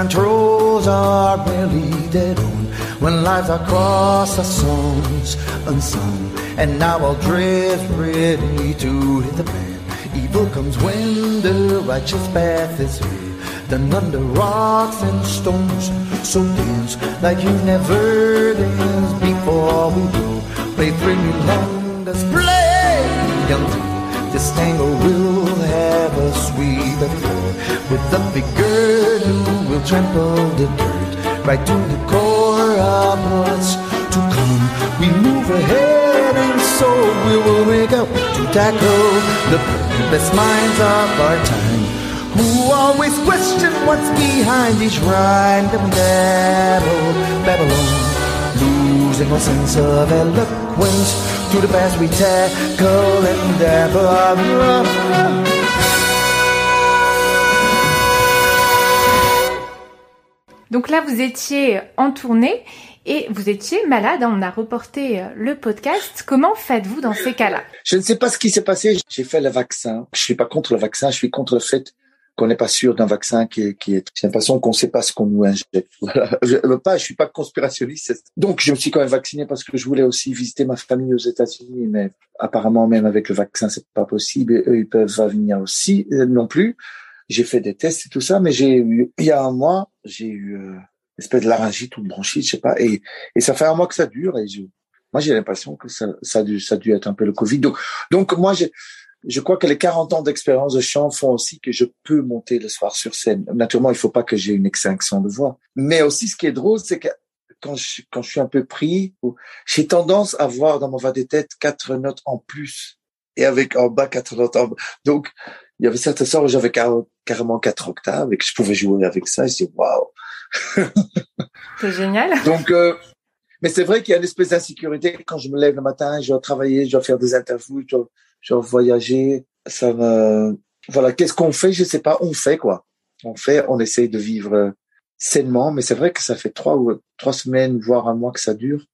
and trolls are barely dead on when lives are crossed, our songs unsung. And now I'll drift ready to hit the fan. Evil comes when the righteous path is hid. Then under rocks and stones, so dance like you never danced before we go. Play three long display until this tango will have a sweet floor with the big girl who will trample the dirt right to the core of what's to come. We move ahead and so we will make up to tackle the best minds of our time, who always question what's behind each rhyme. We babble, babble on, losing our sense of eloquence to the past we tackle and dabble. Donc là, vous étiez en tournée et vous étiez malade. On a reporté euh, le podcast. Comment faites-vous dans ces cas-là? Je ne sais pas ce qui s'est passé. J'ai fait le vaccin. Je suis pas contre le vaccin. Je suis contre le fait qu'on n'est pas sûr d'un vaccin qui, qui est. J'ai l'impression qu'on ne sait pas ce qu'on nous injecte. Je veux pas. Je suis pas conspirationniste. Donc je me suis quand même vacciné parce que je voulais aussi visiter ma famille aux États-Unis, mais apparemment même avec le vaccin c'est pas possible. Eux ils peuvent venir aussi euh, non plus j'ai fait des tests et tout ça, mais j'ai eu, il y a un mois, j'ai eu euh, une espèce de laryngite ou de bronchite, je sais pas, et, et ça fait un mois que ça dure, et je, moi j'ai l'impression que ça, ça, a dû, ça a être un peu le Covid. Donc, donc moi, j'ai, je crois que les 40 ans d'expérience de chant font aussi que je peux monter le soir sur scène. Naturellement, il faut pas que j'ai une extinction de voix. Mais aussi, ce qui est drôle, c'est que quand je, quand je suis un peu pris, j'ai tendance à voir dans mon va des têtes quatre notes en plus et avec en bas quatre notes en bas. Donc, il y avait certains soirs où j'avais carrément quatre octaves et que je pouvais jouer avec ça. Je dis waouh. C'est génial. Donc, euh, mais c'est vrai qu'il y a une espèce d'insécurité quand je me lève le matin, je dois travailler, je dois faire des interviews, je dois, voyager. Ça me, voilà, qu'est-ce qu'on fait? Je sais pas. On fait quoi? On fait, on essaye de vivre sainement, mais c'est vrai que ça fait trois ou trois semaines, voire un mois que ça dure.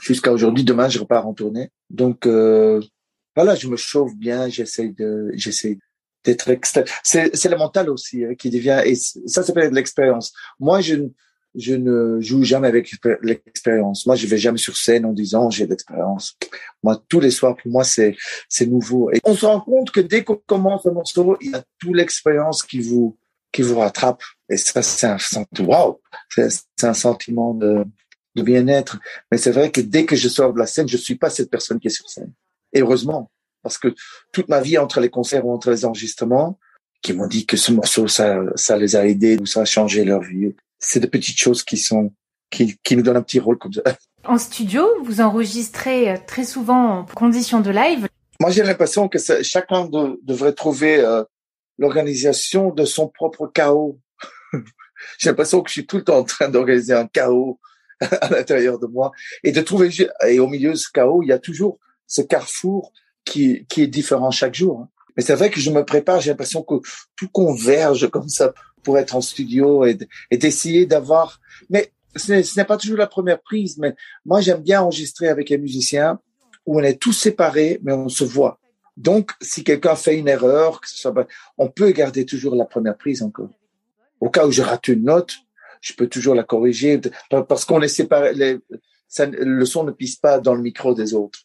Jusqu'à aujourd'hui, demain, je repars en tournée. Donc euh, voilà, je me chauffe bien, j'essaie de, j'essaie C'est, le mental aussi hein, qui devient, et ça s'appelle de l'expérience. Moi, je, je ne joue jamais avec l'expérience. Moi, je vais jamais sur scène en disant j'ai l'expérience. Moi, tous les soirs, pour moi, c'est, c'est nouveau. Et on se rend compte que dès qu'on commence un morceau, il y a toute l'expérience qui vous, qui vous rattrape. Et ça, c'est un sentiment, wow! C'est un sentiment de, de bien-être. Mais c'est vrai que dès que je sors de la scène, je suis pas cette personne qui est sur scène. Et heureusement parce que toute ma vie entre les concerts ou entre les enregistrements, qui m'ont dit que ce morceau, ça, ça les a aidés ou ça a changé leur vie. C'est de petites choses qui sont, qui, qui nous donnent un petit rôle comme ça. En studio, vous enregistrez euh, très souvent en conditions de live. Moi, j'ai l'impression que chacun devrait trouver euh, l'organisation de son propre chaos. j'ai l'impression que je suis tout le temps en train d'organiser un chaos à l'intérieur de moi et de trouver et au milieu de ce chaos, il y a toujours ce carrefour qui, qui est différent chaque jour. Hein. Mais c'est vrai que je me prépare, j'ai l'impression que tout converge comme ça pour être en studio et, d'essayer d'avoir. Mais ce n'est pas toujours la première prise, mais moi j'aime bien enregistrer avec un musicien où on est tous séparés, mais on se voit. Donc, si quelqu'un fait une erreur, que ce soit, on peut garder toujours la première prise encore. Au cas où je rate une note, je peux toujours la corriger parce qu'on est séparés. Le son ne pisse pas dans le micro des autres.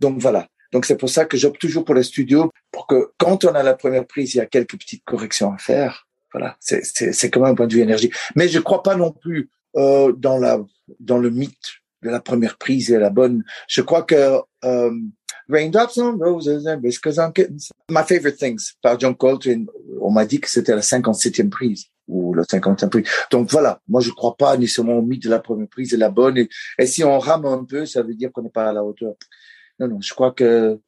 Donc voilà. Donc c'est pour ça que j'opte toujours pour les studios, pour que quand on a la première prise, il y a quelques petites corrections à faire. Voilà, c'est quand même un point de vue énergie. Mais je crois pas non plus euh, dans la dans le mythe de la première prise et la bonne. Je crois que euh, Raindrops on Roses and Whiskers on Kittens, My Favorite Things par John Coltrane, on m'a dit que c'était la 57e prise ou la 50e prise. Donc voilà, moi je crois pas nécessairement au mythe de la première prise et la bonne. Et si on rame un peu, ça veut dire qu'on n'est pas à la hauteur. Non, non, je crois que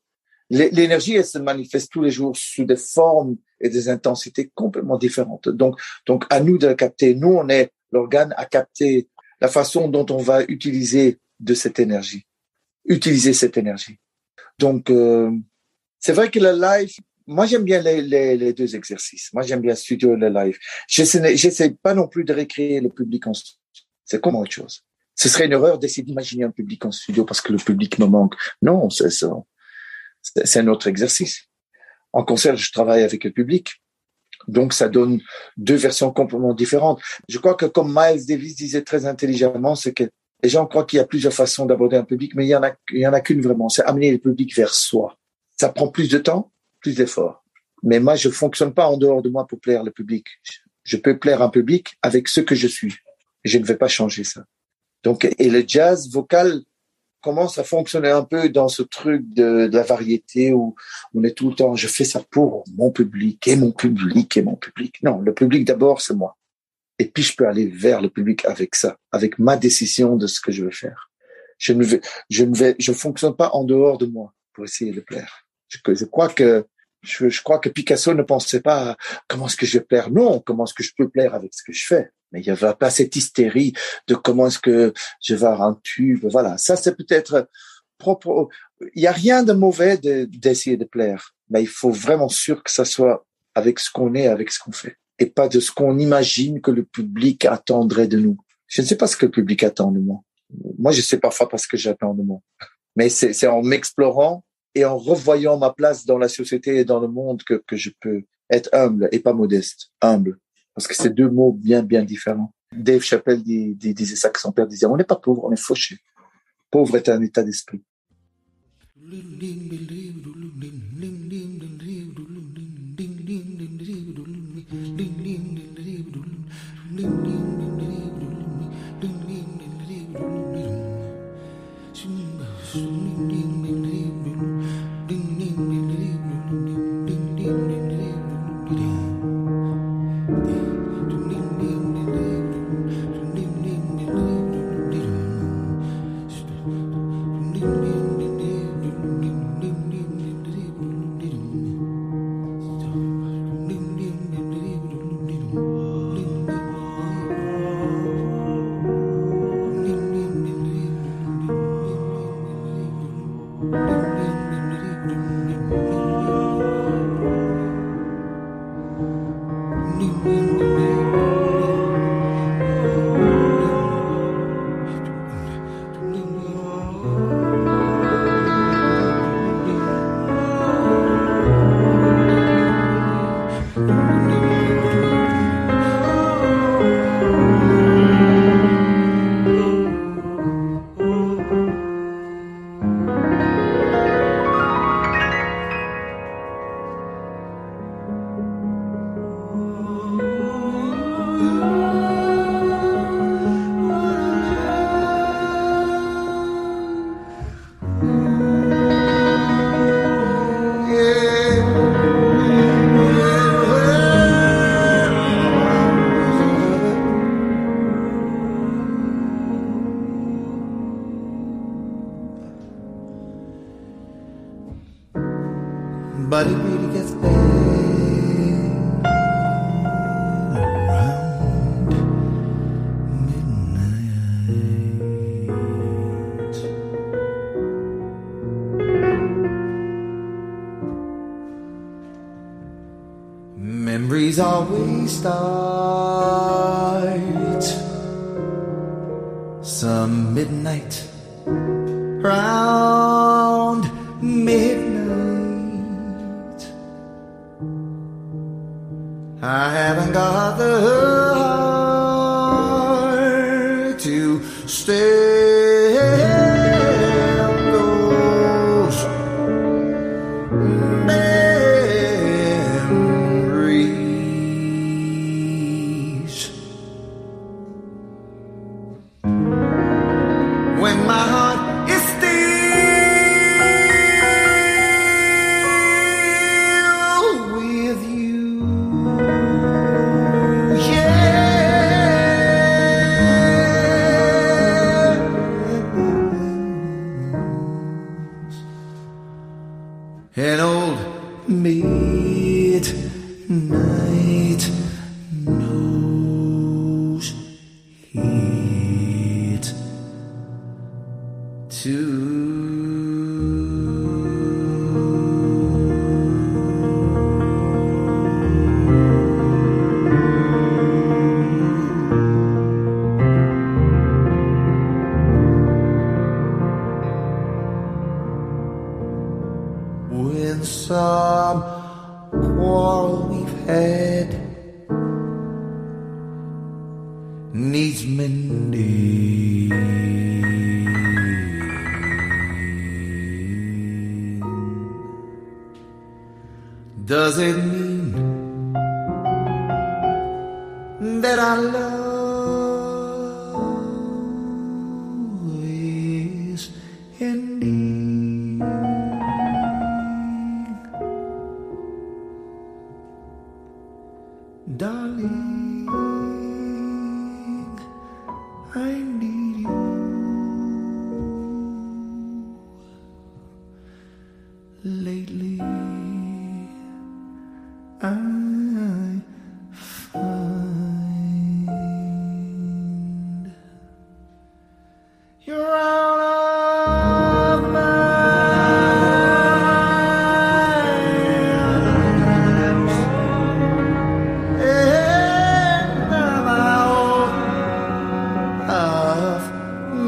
l'énergie, elle se manifeste tous les jours sous des formes et des intensités complètement différentes. Donc, donc à nous de la capter. Nous, on est l'organe à capter la façon dont on va utiliser de cette énergie, utiliser cette énergie. Donc, euh, c'est vrai que le live, moi j'aime bien les, les, deux exercices. Moi j'aime bien studio et le live. J'essaie pas non plus de récréer le public en c'est comme autre chose ce serait une erreur d'essayer d'imaginer un public en studio parce que le public me manque. Non, c'est un autre exercice. En concert, je travaille avec le public. Donc, ça donne deux versions complètement différentes. Je crois que comme Miles Davis disait très intelligemment, c'est que les gens croient qu'il y a plusieurs façons d'aborder un public, mais il y en a, a qu'une vraiment. C'est amener le public vers soi. Ça prend plus de temps, plus d'efforts. Mais moi, je fonctionne pas en dehors de moi pour plaire le public. Je peux plaire un public avec ce que je suis. Je ne vais pas changer ça. Donc, et le jazz vocal commence à fonctionner un peu dans ce truc de, la variété où on est tout le temps, je fais ça pour mon public et mon public et mon public. Non, le public d'abord, c'est moi. Et puis, je peux aller vers le public avec ça, avec ma décision de ce que je veux faire. Je ne vais, je ne vais, je fonctionne pas en dehors de moi pour essayer de plaire. Je, je crois que Je, je, crois que Picasso ne pensait pas comment est-ce que je vais plaire. Non, comment est-ce que je peux plaire avec ce que je fais. Mais il n'y avait pas cette hystérie de comment est-ce que je vais un tube. Voilà, ça c'est peut-être propre. Il n'y a rien de mauvais d'essayer de, plaire, mais il faut vraiment sûr que ça soit avec ce qu'on est, avec ce qu'on fait, et pas de ce qu'on imagine que le public attendrait de nous. Je ne sais pas ce que le public attend de moi. Moi, je sais parfois pas ce que j'attends de moi. Mais c'est en m'explorant et en revoyant ma place dans la société et dans le monde que je peux être humble et pas modeste. Humble. Parce que c'est deux mots bien, bien différents. Dave Chappelle dis, dis, disait ça que son père disait, on n'est pas pauvre, on est fauché. Pauvre est un état d'esprit.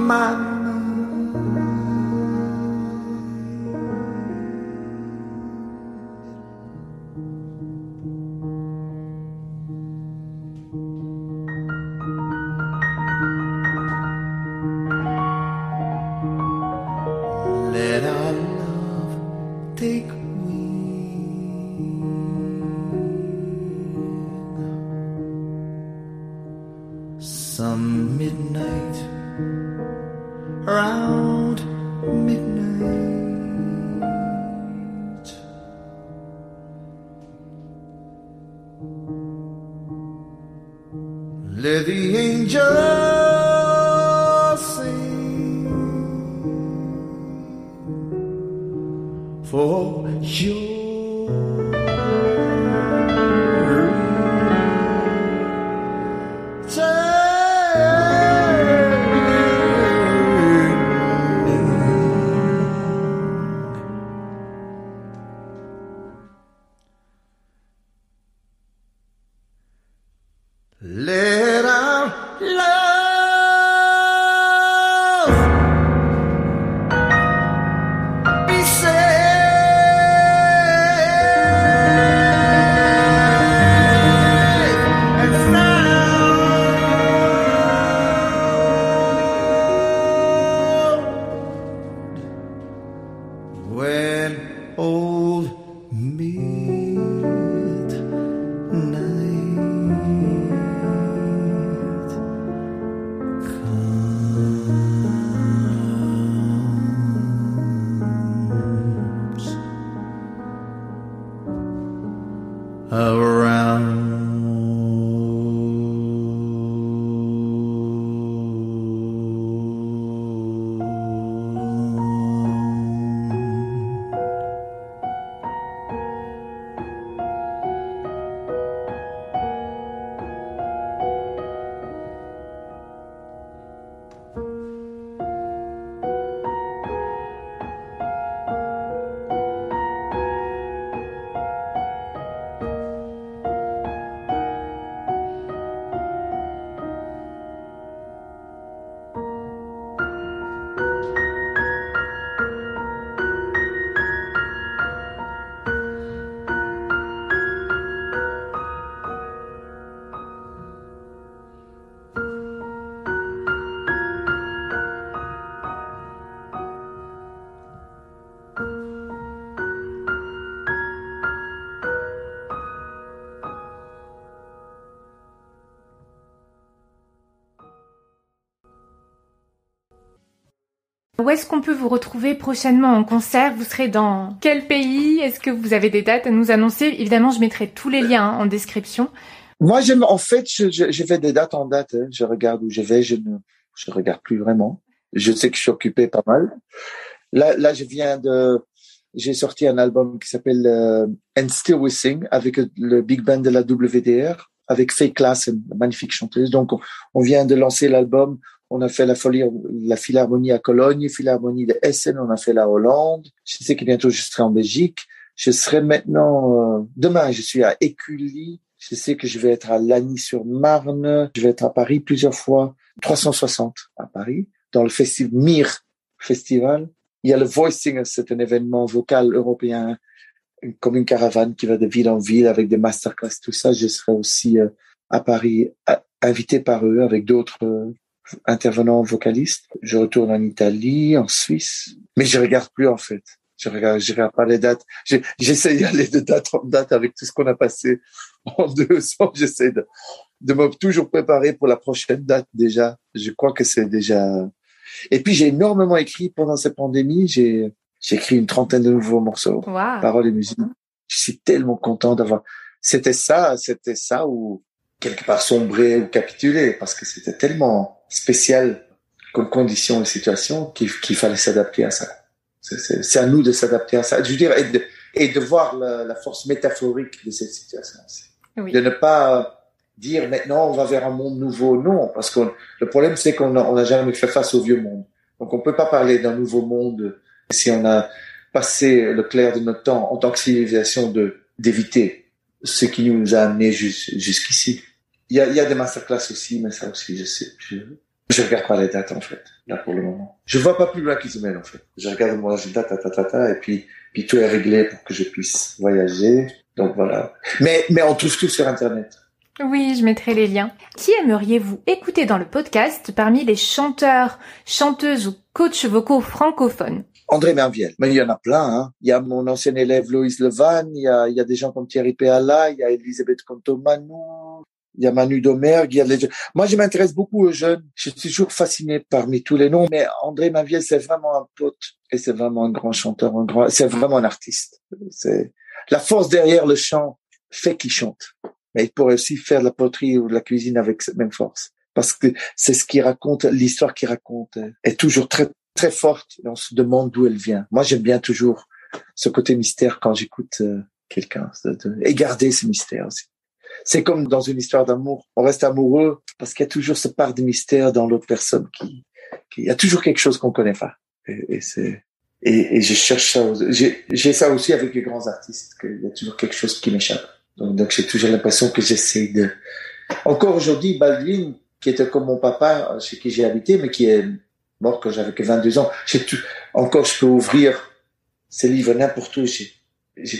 my uh, Où est-ce qu'on peut vous retrouver prochainement en concert? Vous serez dans quel pays? Est-ce que vous avez des dates à nous annoncer? Évidemment, je mettrai tous les liens en description. Moi, en fait, je, je, fais des dates en date. Hein. Je regarde où je vais. Je ne, je regarde plus vraiment. Je sais que je suis occupé pas mal. Là, là, je viens de, j'ai sorti un album qui s'appelle euh, And Still We Sing avec le big band de la WDR avec Faye Class, une magnifique chanteuse. Donc, on vient de lancer l'album on a fait la folie, la Philharmonie à Cologne, Philharmonie de Essen, on a fait la Hollande. Je sais que bientôt je serai en Belgique. Je serai maintenant, euh, demain, je suis à Écully. Je sais que je vais être à Lagny-sur-Marne. Je vais être à Paris plusieurs fois. 360 à Paris, dans le festival MIR Festival. Il y a le Voicing, c'est un événement vocal européen, comme une caravane qui va de ville en ville avec des masterclass, tout ça. Je serai aussi euh, à Paris, invité par eux avec d'autres euh, intervenant vocaliste. Je retourne en Italie, en Suisse, mais je regarde plus en fait. Je regarde, je regarde pas les dates. J'essaie d'y aller de date en date avec tout ce qu'on a passé en deux ans. J'essaie de, de me toujours préparer pour la prochaine date déjà. Je crois que c'est déjà. Et puis j'ai énormément écrit pendant cette pandémie. J'ai j'ai écrit une trentaine de nouveaux morceaux, paroles et musique. Je suis tellement content d'avoir. C'était ça, c'était ça ou quelque part sombrer ou capituler parce que c'était tellement spécial comme condition et situation qu'il fallait s'adapter à ça. C'est à nous de s'adapter à ça. Je veux dire, et de voir la, la force métaphorique de cette situation. Oui. De ne pas dire maintenant on va vers un monde nouveau, non, parce que le problème c'est qu'on n'a jamais fait face au vieux monde. Donc on peut pas parler d'un nouveau monde si on a passé le clair de notre temps en tant que civilisation de d'éviter ce qui nous a amené jusqu'ici. Il y a, y a des masterclass aussi, mais ça aussi, je sais, je, je regarde pas les dates en fait, là pour le moment. Je vois pas plus loin qu'ils semaine en fait. Je regarde mon agenda, ta, ta, ta, ta, et puis, puis tout est réglé pour que je puisse voyager. Donc voilà. Mais, mais on trouve tout sur Internet. Oui, je mettrai les liens. Qui aimeriez-vous écouter dans le podcast parmi les chanteurs, chanteuses ou coachs vocaux francophones? André Merviel. Mais il y en a plein. Hein. Il y a mon ancien élève Loïs Levan, il y a, il y a des gens comme Thierry Péala, il y a Elisabeth Contomanou, il y a Manu Domergue, il y a les... Moi, je m'intéresse beaucoup aux jeunes. Je suis toujours fasciné parmi tous les noms, mais André Merviel, c'est vraiment un pote et c'est vraiment un grand chanteur, un grand, c'est vraiment un artiste. C'est la force derrière le chant fait qu'il chante mais il pourrait aussi faire de la poterie ou de la cuisine avec cette même force. Parce que c'est ce qui raconte, l'histoire qu'il raconte est toujours très, très forte et on se demande d'où elle vient. Moi, j'aime bien toujours ce côté mystère quand j'écoute euh, quelqu'un et garder ce mystère aussi. C'est comme dans une histoire d'amour. On reste amoureux parce qu'il y a toujours ce part de mystère dans l'autre personne qui, il y a toujours quelque chose qu'on connaît pas. Et, c'est, et, je cherche ça. J'ai ça aussi avec les grands artistes, qu'il y a toujours quelque chose qui m'échappe. Donc, j'ai toujours l'impression que j'essaie de... Encore aujourd'hui, Baldwin, qui était comme mon papa, chez qui j'ai habité, mais qui est mort quand j'avais que 22 ans, j'ai encore je peux ouvrir ces livres n'importe où.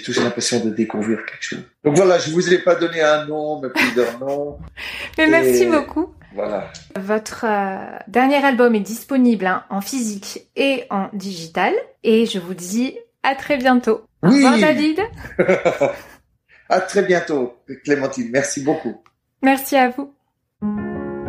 Toujours l'impression de découvrir quelque chose. Donc voilà, je vous ai pas donné un nom, mais plusieurs noms. mais merci beaucoup. Voilà. Votre euh, dernier album est disponible hein, en physique et en digital. Et je vous dis à très bientôt. Au revoir David. À très bientôt, Clémentine. Merci beaucoup. Merci à vous.